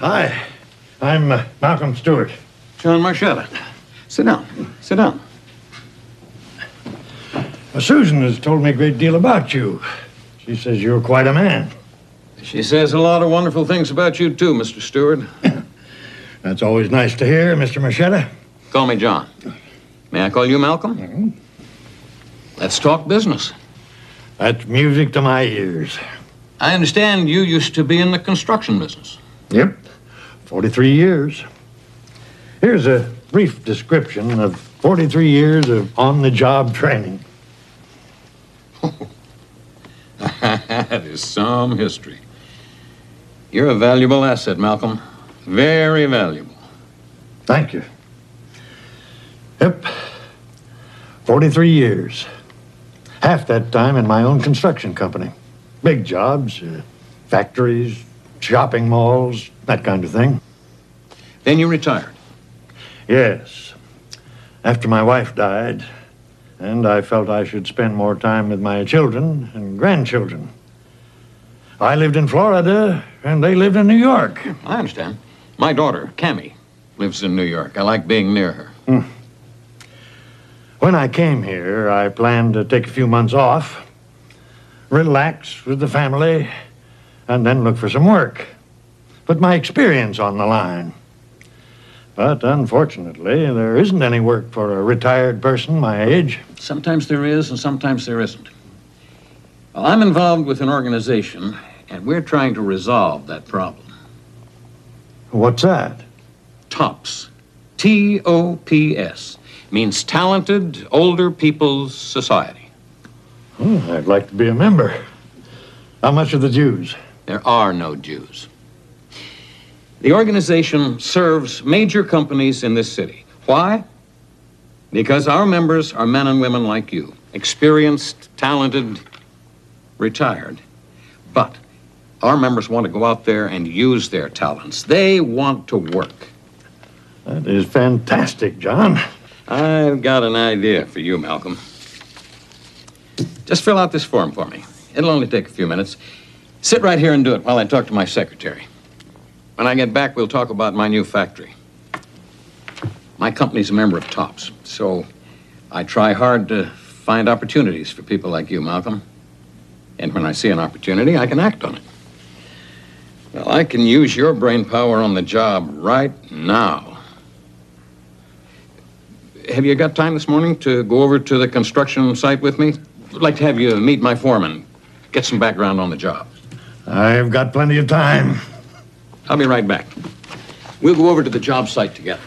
Hi, I'm uh, Malcolm Stewart. John Marchetta. Sit down. Sit down. Uh, Susan has told me a great deal about you. She says you're quite a man. She says a lot of wonderful things about you, too, Mr. Stewart. That's always nice to hear, Mr. Marchetta. Call me John. May I call you Malcolm? Let's talk business. That's music to my ears. I understand you used to be in the construction business. Yep, 43 years. Here's a brief description of 43 years of on the job training. that is some history. You're a valuable asset, Malcolm. Very valuable. Thank you. Yep, 43 years. Half that time in my own construction company. Big jobs, uh, factories, shopping malls, that kind of thing. Then you retired. Yes. After my wife died, and I felt I should spend more time with my children and grandchildren. I lived in Florida, and they lived in New York. I understand. My daughter, Cammy, lives in New York. I like being near her. Hmm. When I came here, I planned to take a few months off, relax with the family, and then look for some work. Put my experience on the line. But unfortunately, there isn't any work for a retired person my age. Sometimes there is, and sometimes there isn't. Well, I'm involved with an organization, and we're trying to resolve that problem. What's that? TOPS. T O P S. Means Talented Older People's Society. Oh, I'd like to be a member. How much are the dues? There are no Jews. The organization serves major companies in this city. Why? Because our members are men and women like you, experienced, talented, retired. But our members want to go out there and use their talents. They want to work. That is fantastic, John. I've got an idea for you, Malcolm. Just fill out this form for me. It'll only take a few minutes. Sit right here and do it while I talk to my secretary. When I get back, we'll talk about my new factory. My company's a member of TOPS, so I try hard to find opportunities for people like you, Malcolm. And when I see an opportunity, I can act on it. Well, I can use your brain power on the job right now. Have you got time this morning to go over to the construction site with me? I'd like to have you meet my foreman, get some background on the job. I've got plenty of time. I'll be right back. We'll go over to the job site together.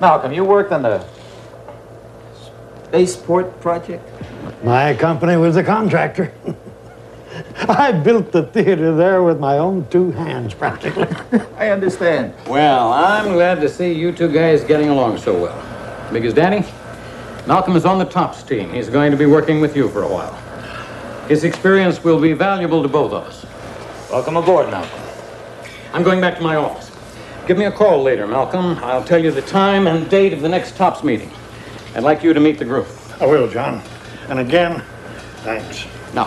Malcolm, you worked on the spaceport project? My company was a contractor. I built the theater there with my own two hands, practically. I understand. Well, I'm glad to see you two guys getting along so well. Because, Danny, Malcolm is on the TOPS team. He's going to be working with you for a while. His experience will be valuable to both of us. Welcome aboard, Malcolm. I'm going back to my office. Give me a call later, Malcolm. I'll tell you the time and date of the next TOPS meeting. I'd like you to meet the group. I will, John. And again, thanks. No,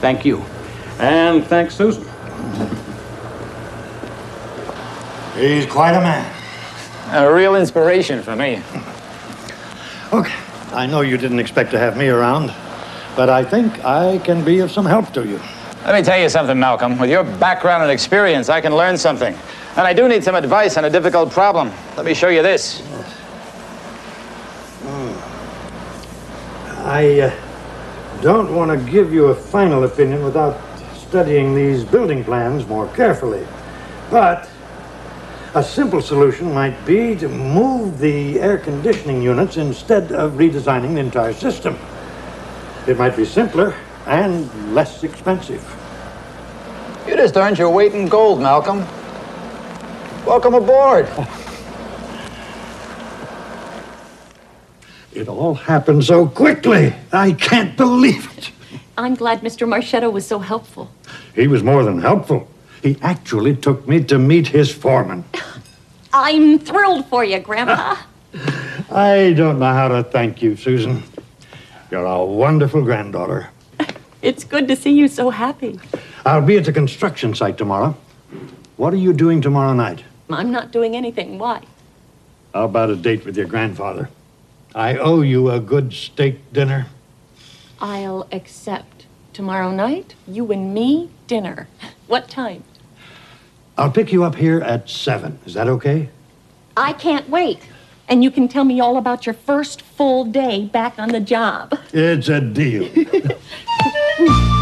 thank you. And thanks, Susan. He's quite a man. A real inspiration for me. Okay, I know you didn't expect to have me around, but I think I can be of some help to you. Let me tell you something, Malcolm. With your background and experience, I can learn something. And I do need some advice on a difficult problem. Let me show you this. I uh, don't want to give you a final opinion without studying these building plans more carefully. But a simple solution might be to move the air conditioning units instead of redesigning the entire system. It might be simpler and less expensive. You just earned your weight in gold, Malcolm. Welcome aboard. It all happened so quickly. I can't believe it. I'm glad Mr. Marchetta was so helpful. He was more than helpful. He actually took me to meet his foreman. I'm thrilled for you, Grandpa. I don't know how to thank you, Susan. You're a wonderful granddaughter. It's good to see you so happy. I'll be at the construction site tomorrow. What are you doing tomorrow night? I'm not doing anything. Why? How about a date with your grandfather? I owe you a good steak dinner. I'll accept. Tomorrow night, you and me, dinner. What time? I'll pick you up here at seven. Is that okay? I can't wait. And you can tell me all about your first full day back on the job. It's a deal.